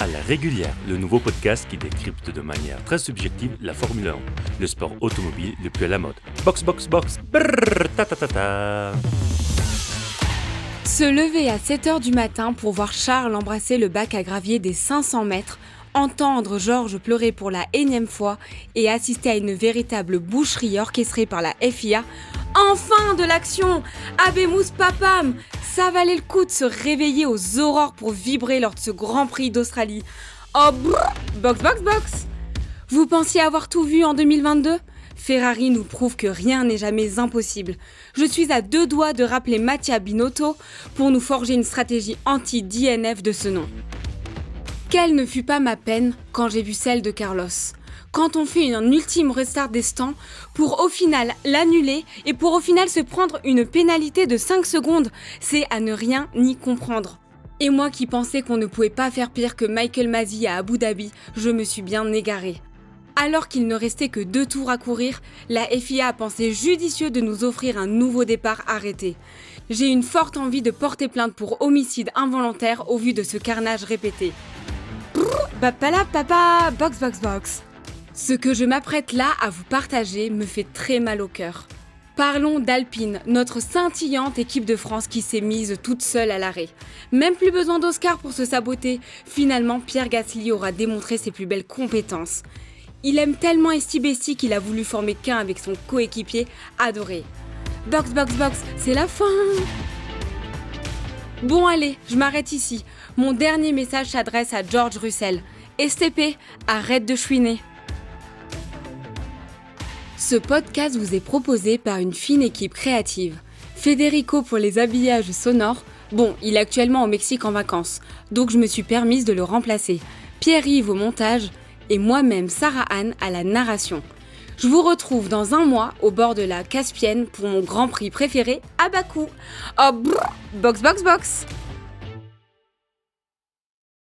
À la régulière, le nouveau podcast qui décrypte de manière très subjective la Formule 1, le sport automobile le plus à la mode. Box, box, box, ta. Se lever à 7h du matin pour voir Charles embrasser le bac à gravier des 500 mètres, entendre Georges pleurer pour la énième fois et assister à une véritable boucherie orchestrée par la FIA. Enfin de l'action Abemous Papam Ça valait le coup de se réveiller aux aurores pour vibrer lors de ce Grand Prix d'Australie. Oh brrr, Box box box Vous pensiez avoir tout vu en 2022 Ferrari nous prouve que rien n'est jamais impossible. Je suis à deux doigts de rappeler Mattia Binotto pour nous forger une stratégie anti-DNF de ce nom. Quelle ne fut pas ma peine quand j'ai vu celle de Carlos quand on fait un ultime restart des stands pour au final l'annuler et pour au final se prendre une pénalité de 5 secondes, c'est à ne rien ni comprendre. Et moi qui pensais qu'on ne pouvait pas faire pire que Michael Masi à Abu Dhabi, je me suis bien égaré. Alors qu'il ne restait que deux tours à courir, la FIA a pensé judicieux de nous offrir un nouveau départ arrêté. J'ai une forte envie de porter plainte pour homicide involontaire au vu de ce carnage répété. Brrr, Bapala papa, box box box. Ce que je m'apprête là à vous partager me fait très mal au cœur. Parlons d'Alpine, notre scintillante équipe de France qui s'est mise toute seule à l'arrêt. Même plus besoin d'Oscar pour se saboter. Finalement, Pierre Gasly aura démontré ses plus belles compétences. Il aime tellement Estibessi qu'il a voulu former qu'un avec son coéquipier adoré. Box, box, box, c'est la fin Bon allez, je m'arrête ici. Mon dernier message s'adresse à George Russell. STP, arrête de chouiner. Ce podcast vous est proposé par une fine équipe créative. Federico pour les habillages sonores. Bon, il est actuellement au Mexique en vacances, donc je me suis permise de le remplacer. Pierre-Yves au montage et moi-même Sarah Anne à la narration. Je vous retrouve dans un mois au bord de la Caspienne pour mon Grand Prix préféré à Bakou. Oh, brrr, box box box